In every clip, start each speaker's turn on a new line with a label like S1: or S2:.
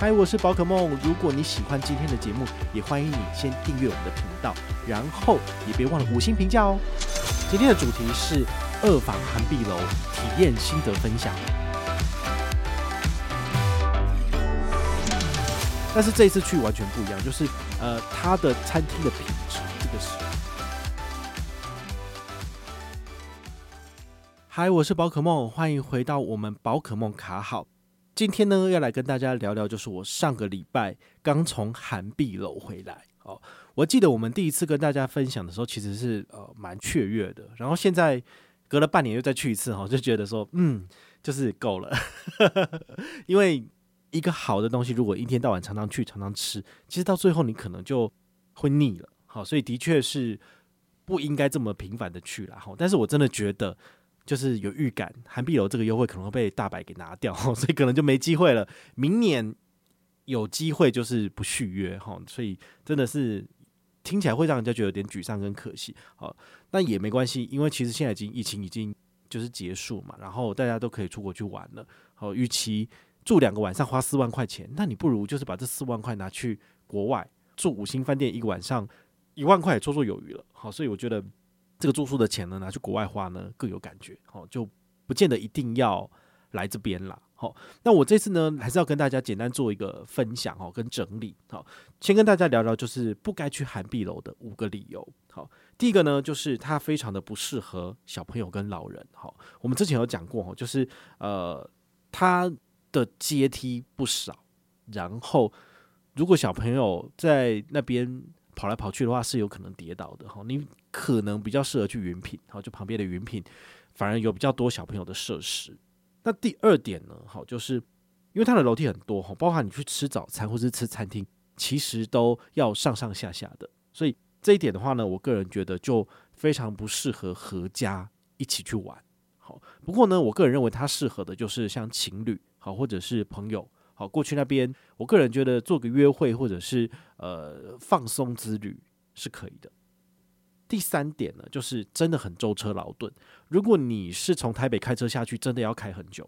S1: 嗨，我是宝可梦。如果你喜欢今天的节目，也欢迎你先订阅我们的频道，然后也别忘了五星评价哦。今天的主题是二房涵碧楼体验心得分享。但是这一次去完全不一样，就是呃，它的餐厅的品质，这个是。嗨，我是宝可梦，欢迎回到我们宝可梦卡好。今天呢，要来跟大家聊聊，就是我上个礼拜刚从涵碧楼回来哦。我记得我们第一次跟大家分享的时候，其实是呃蛮雀跃的。然后现在隔了半年又再去一次哈，就觉得说嗯，就是够了。因为一个好的东西，如果一天到晚常常去、常常吃，其实到最后你可能就会腻了。好，所以的确是不应该这么频繁的去了哈。但是我真的觉得。就是有预感，韩碧楼这个优惠可能会被大白给拿掉，所以可能就没机会了。明年有机会就是不续约哈，所以真的是听起来会让人家觉得有点沮丧跟可惜。好，那也没关系，因为其实现在已经疫情已经就是结束嘛，然后大家都可以出国去玩了。好，与其住两个晚上花四万块钱，那你不如就是把这四万块拿去国外住五星饭店一个晚上一万块也绰绰有余了。好，所以我觉得。这个住宿的钱呢，拿去国外花呢更有感觉，好，就不见得一定要来这边啦。好，那我这次呢还是要跟大家简单做一个分享哦，跟整理。好，先跟大家聊聊就是不该去涵碧楼的五个理由。好，第一个呢就是它非常的不适合小朋友跟老人。好，我们之前有讲过，就是呃它的阶梯不少，然后如果小朋友在那边。跑来跑去的话是有可能跌倒的哈，你可能比较适合去云品，好，就旁边的云品反而有比较多小朋友的设施。那第二点呢，好，就是因为它的楼梯很多哈，包括你去吃早餐或是吃餐厅，其实都要上上下下的，所以这一点的话呢，我个人觉得就非常不适合合家一起去玩。好，不过呢，我个人认为它适合的就是像情侣好，或者是朋友。好，过去那边，我个人觉得做个约会或者是呃放松之旅是可以的。第三点呢，就是真的很舟车劳顿。如果你是从台北开车下去，真的要开很久。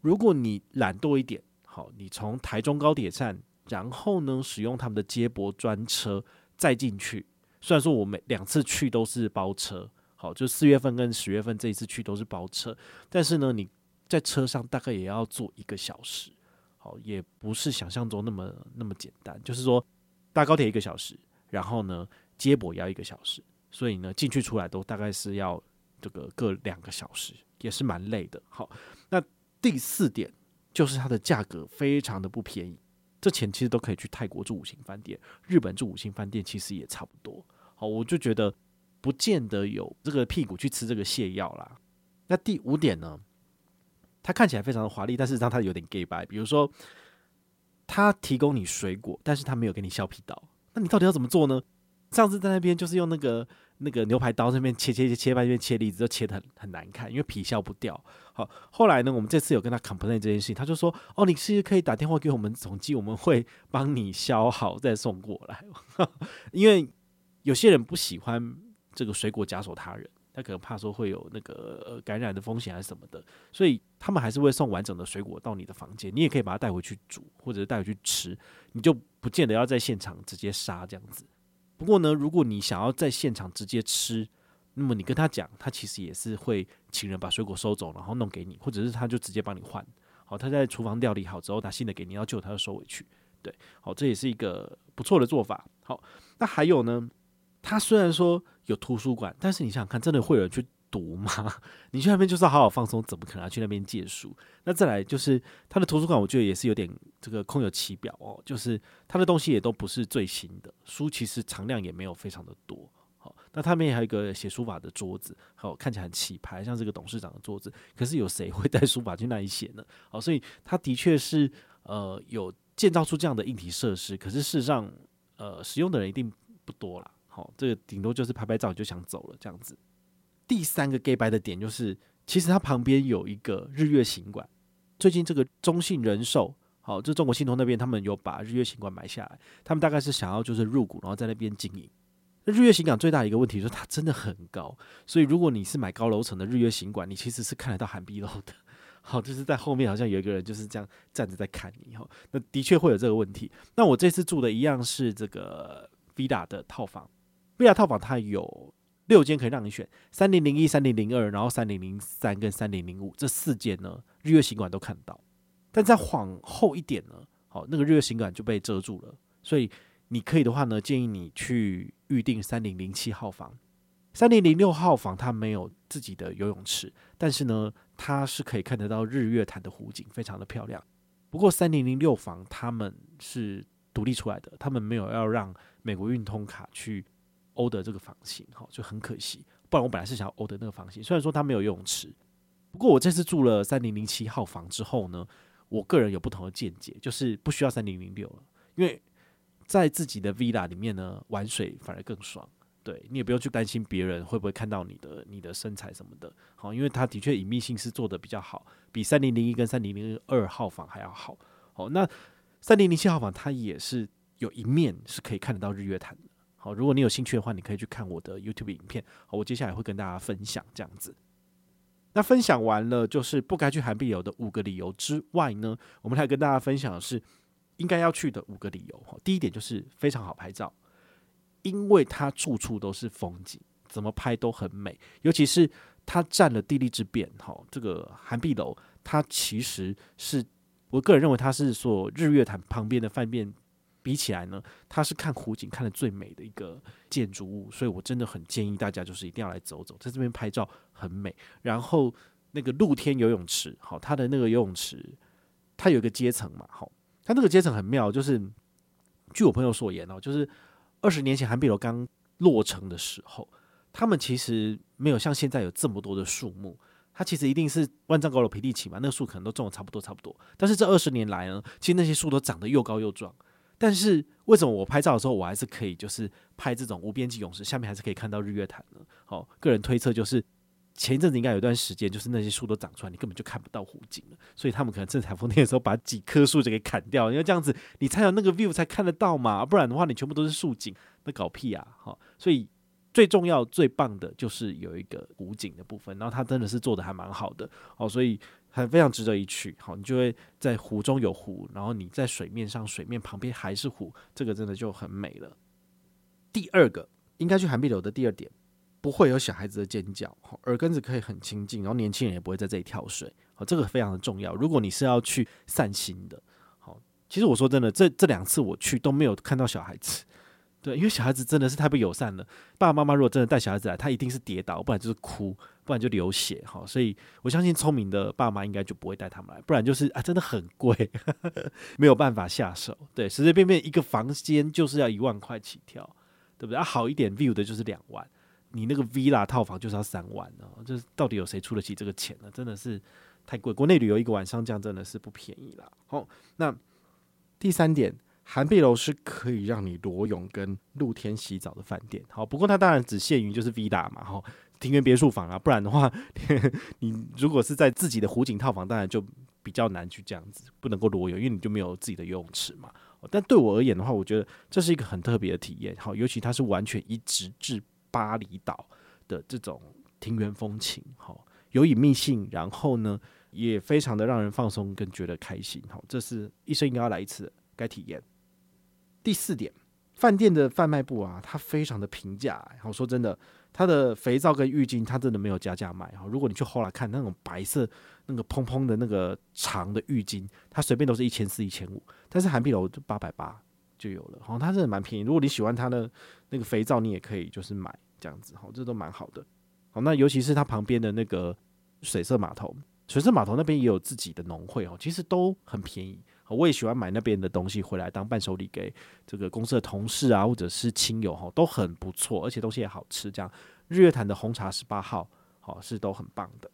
S1: 如果你懒惰一点，好，你从台中高铁站，然后呢使用他们的接驳专车再进去。虽然说我每两次去都是包车，好，就四月份跟十月份这一次去都是包车，但是呢你在车上大概也要坐一个小时。好，也不是想象中那么那么简单。就是说，搭高铁一个小时，然后呢，接驳也要一个小时，所以呢，进去出来都大概是要这个各两个小时，也是蛮累的。好，那第四点就是它的价格非常的不便宜，这钱其实都可以去泰国住五星饭店，日本住五星饭店其实也差不多。好，我就觉得不见得有这个屁股去吃这个泻药啦。那第五点呢？它看起来非常的华丽，但是让它有点假掰。比如说，他提供你水果，但是他没有给你削皮刀。那你到底要怎么做呢？上次在那边就是用那个那个牛排刀，那边切切切切半边切栗子，都切得很很难看，因为皮削不掉。好，后来呢，我们这次有跟他 complain 这件事情，他就说：“哦，你是可以打电话给我们总机，我们会帮你削好再送过来。”因为有些人不喜欢这个水果夹手他人。他可能怕说会有那个感染的风险还是什么的，所以他们还是会送完整的水果到你的房间，你也可以把它带回去煮，或者是带回去吃，你就不见得要在现场直接杀这样子。不过呢，如果你想要在现场直接吃，那么你跟他讲，他其实也是会请人把水果收走，然后弄给你，或者是他就直接帮你换。好，他在厨房料理好之后拿新的给你，要旧他就收回去。对，好，这也是一个不错的做法。好，那还有呢？他虽然说有图书馆，但是你想想看，真的会有人去读吗？你去那边就是要好好放松，怎么可能要去那边借书？那再来就是他的图书馆，我觉得也是有点这个空有其表哦，就是他的东西也都不是最新的书，其实藏量也没有非常的多。好，那他们也还有一个写书法的桌子，好，看起来很气派，像这个董事长的桌子。可是有谁会带书法去那里写呢？好，所以他的确是呃有建造出这样的硬体设施，可是事实上呃使用的人一定不多啦。好，这个顶多就是拍拍照就想走了这样子。第三个假掰的点就是，其实它旁边有一个日月行馆。最近这个中信人寿，好，就中国信托那边，他们有把日月行馆买下来。他们大概是想要就是入股，然后在那边经营。那日月行馆最大的一个问题就是它真的很高，所以如果你是买高楼层的日月行馆，你其实是看得到韩碧楼的。好，就是在后面好像有一个人就是这样站着在看你。哈，那的确会有这个问题。那我这次住的一样是这个 villa 的套房未来套房它有六间可以让你选，三零零一、三零零二，然后三零零三跟三零零五这四间呢，日月行馆都看得到。但再往后一点呢，好，那个日月行馆就被遮住了。所以你可以的话呢，建议你去预定三零零七号房。三零零六号房它没有自己的游泳池，但是呢，它是可以看得到日月潭的湖景，非常的漂亮。不过三零零六房他们是独立出来的，他们没有要让美国运通卡去。欧德这个房型，哈，就很可惜。不然我本来是想要欧德那个房型，虽然说它没有游泳池，不过我这次住了三零零七号房之后呢，我个人有不同的见解，就是不需要三零零六了，因为在自己的 villa 里面呢，玩水反而更爽。对，你也不用去担心别人会不会看到你的你的身材什么的，好，因为它的确隐秘性是做得比较好，比三零零一跟三零零二号房还要好。好，那三零零七号房它也是有一面是可以看得到日月潭的。好，如果你有兴趣的话，你可以去看我的 YouTube 影片。好，我接下来会跟大家分享这样子。那分享完了，就是不该去涵碧楼的五个理由之外呢，我们来跟大家分享的是应该要去的五个理由。第一点就是非常好拍照，因为它处处都是风景，怎么拍都很美。尤其是它占了地利之便，哈，这个涵碧楼它其实是我个人认为它是所日月潭旁边的饭店。比起来呢，它是看湖景看得最美的一个建筑物，所以我真的很建议大家就是一定要来走走，在这边拍照很美。然后那个露天游泳池，好，它的那个游泳池，它有一个阶层嘛，好，它那个阶层很妙，就是据我朋友所言哦，就是二十年前韩碧楼刚落成的时候，他们其实没有像现在有这么多的树木，它其实一定是万丈高楼平地起嘛，那个树可能都种的差不多差不多。但是这二十年来呢，其实那些树都长得又高又壮。但是为什么我拍照的时候，我还是可以就是拍这种无边际泳池，下面还是可以看到日月潭呢？好，个人推测就是前一阵子应该有一段时间，就是那些树都长出来，你根本就看不到湖景了。所以他们可能趁台风天的时候把几棵树就给砍掉，因为这样子你才有那个 view 才看得到嘛，不然的话你全部都是树景，那搞屁啊！好，所以最重要最棒的就是有一个湖景的部分，然后它真的是做的还蛮好的。好，所以。很非常值得一去，好，你就会在湖中有湖，然后你在水面上，水面旁边还是湖，这个真的就很美了。第二个应该去涵碧楼的第二点，不会有小孩子的尖叫，耳根子可以很清静，然后年轻人也不会在这里跳水，好，这个非常的重要。如果你是要去散心的，好，其实我说真的，这这两次我去都没有看到小孩子。对，因为小孩子真的是太不友善了。爸爸妈妈如果真的带小孩子来，他一定是跌倒，不然就是哭，不然就流血哈。所以我相信聪明的爸妈应该就不会带他们来，不然就是啊，真的很贵，没有办法下手。对，随随便便一个房间就是要一万块起跳，对不对？啊，好一点 view 的就是两万，你那个 villa 套房就是要三万哦。就是到底有谁出得起这个钱呢？真的是太贵。国内旅游一个晚上这样真的是不便宜啦。好，那第三点。涵碧楼是可以让你裸泳跟露天洗澡的饭店，好，不过它当然只限于就是 villa 嘛，哈，庭园别墅房啊，不然的话，你如果是在自己的湖景套房，当然就比较难去这样子，不能够裸泳，因为你就没有自己的游泳池嘛。但对我而言的话，我觉得这是一个很特别的体验，好，尤其它是完全移植至巴厘岛的这种庭园风情，好，有隐秘性，然后呢，也非常的让人放松跟觉得开心，好，这是一生应该要来一次该体验。第四点，饭店的贩卖部啊，它非常的平价。我说真的，它的肥皂跟浴巾，它真的没有加价卖。哈，如果你去后来看那种白色那个蓬蓬的那个长的浴巾，它随便都是一千四、一千五。但是韩碧楼就八百八就有了。好，它真的蛮便宜。如果你喜欢它的那个肥皂，你也可以就是买这样子。好，这都蛮好的。好，那尤其是它旁边的那个水色码头，水色码头那边也有自己的农会哦，其实都很便宜。我也喜欢买那边的东西回来当伴手礼给这个公司的同事啊，或者是亲友哈，都很不错，而且东西也好吃。这样日月潭的红茶十八号，好是都很棒的。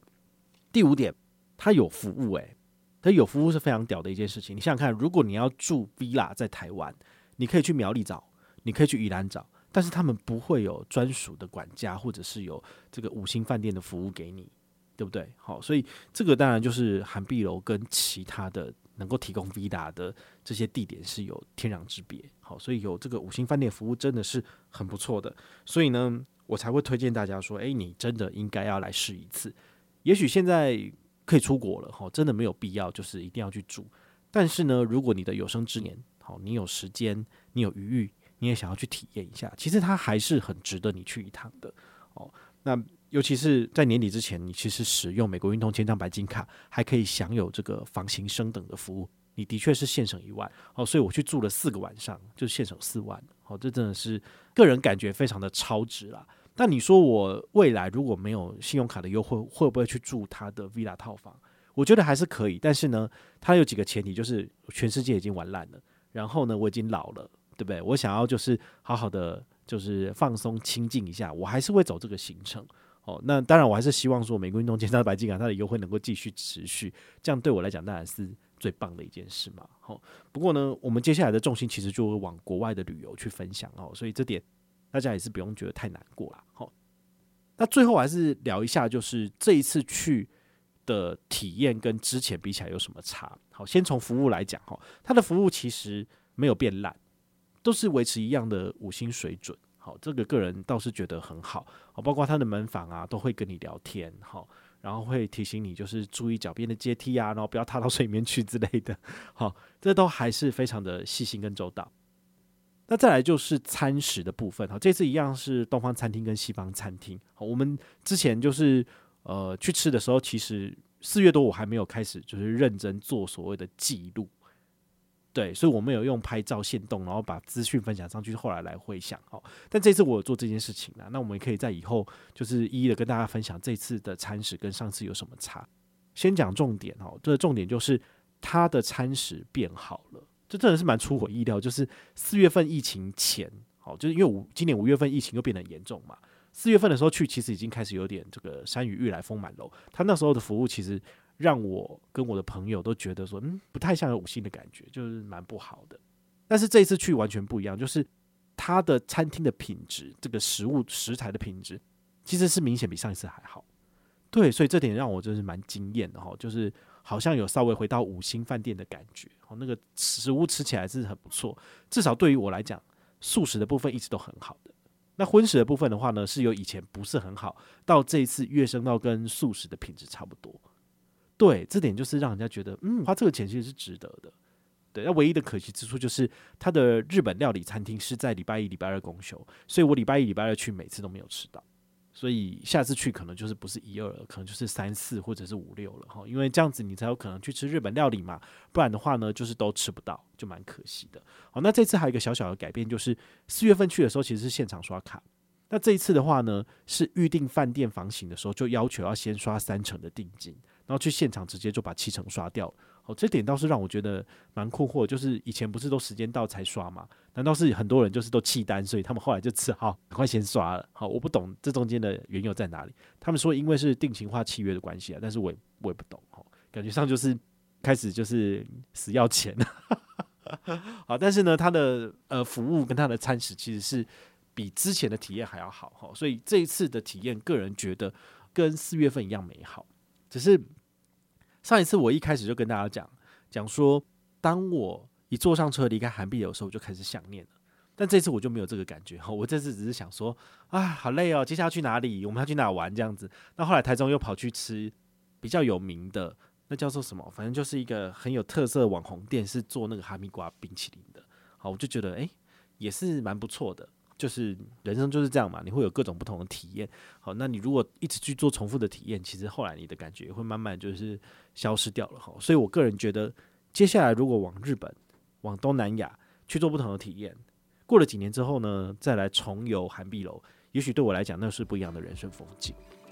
S1: 第五点，它有服务、欸，诶，它有服务是非常屌的一件事情。你想想看，如果你要住 villa 在台湾，你可以去苗栗找，你可以去宜兰找，但是他们不会有专属的管家，或者是有这个五星饭店的服务给你，对不对？好，所以这个当然就是涵碧楼跟其他的。能够提供 Vida 的这些地点是有天壤之别，好，所以有这个五星饭店服务真的是很不错的，所以呢，我才会推荐大家说，诶，你真的应该要来试一次。也许现在可以出国了，哈，真的没有必要就是一定要去住。但是呢，如果你的有生之年，好，你有时间，你有余裕，你也想要去体验一下，其实它还是很值得你去一趟的，哦，那。尤其是在年底之前，你其实使用美国运通千张白金卡，还可以享有这个房型升等的服务，你的确是现省一万哦。所以我去住了四个晚上，就现省四万哦，这真的是个人感觉非常的超值啦。但你说我未来如果没有信用卡的优惠，会不会去住他的 villa 套房？我觉得还是可以，但是呢，它有几个前提，就是全世界已经玩烂了，然后呢，我已经老了，对不对？我想要就是好好的就是放松清静一下，我还是会走这个行程。哦，那当然，我还是希望说，美国运通千张白金卡它的优惠能够继续持续，这样对我来讲当然是最棒的一件事嘛。好，不过呢，我们接下来的重心其实就会往国外的旅游去分享哦，所以这点大家也是不用觉得太难过啦。好，那最后还是聊一下，就是这一次去的体验跟之前比起来有什么差？好，先从服务来讲哈，它的服务其实没有变烂，都是维持一样的五星水准。好，这个个人倒是觉得很好，好，包括他的门房啊，都会跟你聊天，好，然后会提醒你就是注意脚边的阶梯啊，然后不要踏到水面去之类的，好，这都还是非常的细心跟周到。那再来就是餐食的部分，好，这次一样是东方餐厅跟西方餐厅，好，我们之前就是呃去吃的时候，其实四月多我还没有开始就是认真做所谓的记录。对，所以我们有用拍照限动，然后把资讯分享上去，后来来回想哦。但这次我有做这件事情了，那我们也可以在以后就是一一的跟大家分享这次的餐食跟上次有什么差。先讲重点哦，这个重点就是它的餐食变好了，这真的是蛮出乎意料。就是四月份疫情前，好，就是因为五今年五月份疫情又变得严重嘛，四月份的时候去其实已经开始有点这个山雨欲来风满楼，他那时候的服务其实。让我跟我的朋友都觉得说，嗯，不太像有五星的感觉，就是蛮不好的。但是这一次去完全不一样，就是他的餐厅的品质，这个食物食材的品质，其实是明显比上一次还好。对，所以这点让我就是蛮惊艳的哈，就是好像有稍微回到五星饭店的感觉。哦，那个食物吃起来是很不错，至少对于我来讲，素食的部分一直都很好的。那荤食的部分的话呢，是由以前不是很好，到这一次跃升到跟素食的品质差不多。对，这点就是让人家觉得，嗯，花这个钱其实是值得的。对，那唯一的可惜之处就是，他的日本料理餐厅是在礼拜一、礼拜二公休，所以我礼拜一、礼拜二去，每次都没有吃到。所以下次去可能就是不是一二了，可能就是三四或者是五六了哈。因为这样子你才有可能去吃日本料理嘛，不然的话呢，就是都吃不到，就蛮可惜的。好，那这次还有一个小小的改变，就是四月份去的时候其实是现场刷卡，那这一次的话呢，是预定饭店房型的时候就要求要先刷三成的定金。然后去现场直接就把七成刷掉，哦，这点倒是让我觉得蛮困惑。就是以前不是都时间到才刷吗？难道是很多人就是都弃单，所以他们后来就只好 赶快先刷了？好，我不懂这中间的缘由在哪里。他们说因为是定型化契约的关系啊，但是我也我也不懂。哦，感觉上就是开始就是死要钱。好，但是呢，他的呃服务跟他的餐食其实是比之前的体验还要好。哈，所以这一次的体验，个人觉得跟四月份一样美好，只是。上一次我一开始就跟大家讲讲说，当我一坐上车离开韩碧的时候，我就开始想念了。但这次我就没有这个感觉，我这次只是想说，啊，好累哦，接下来去哪里？我们要去哪玩？这样子。那后来台中又跑去吃比较有名的，那叫做什么？反正就是一个很有特色的网红店，是做那个哈密瓜冰淇淋的。好，我就觉得，哎，也是蛮不错的。就是人生就是这样嘛，你会有各种不同的体验。好，那你如果一直去做重复的体验，其实后来你的感觉会慢慢就是消失掉了。哈，所以我个人觉得，接下来如果往日本、往东南亚去做不同的体验，过了几年之后呢，再来重游涵碧楼，也许对我来讲那是不一样的人生风景。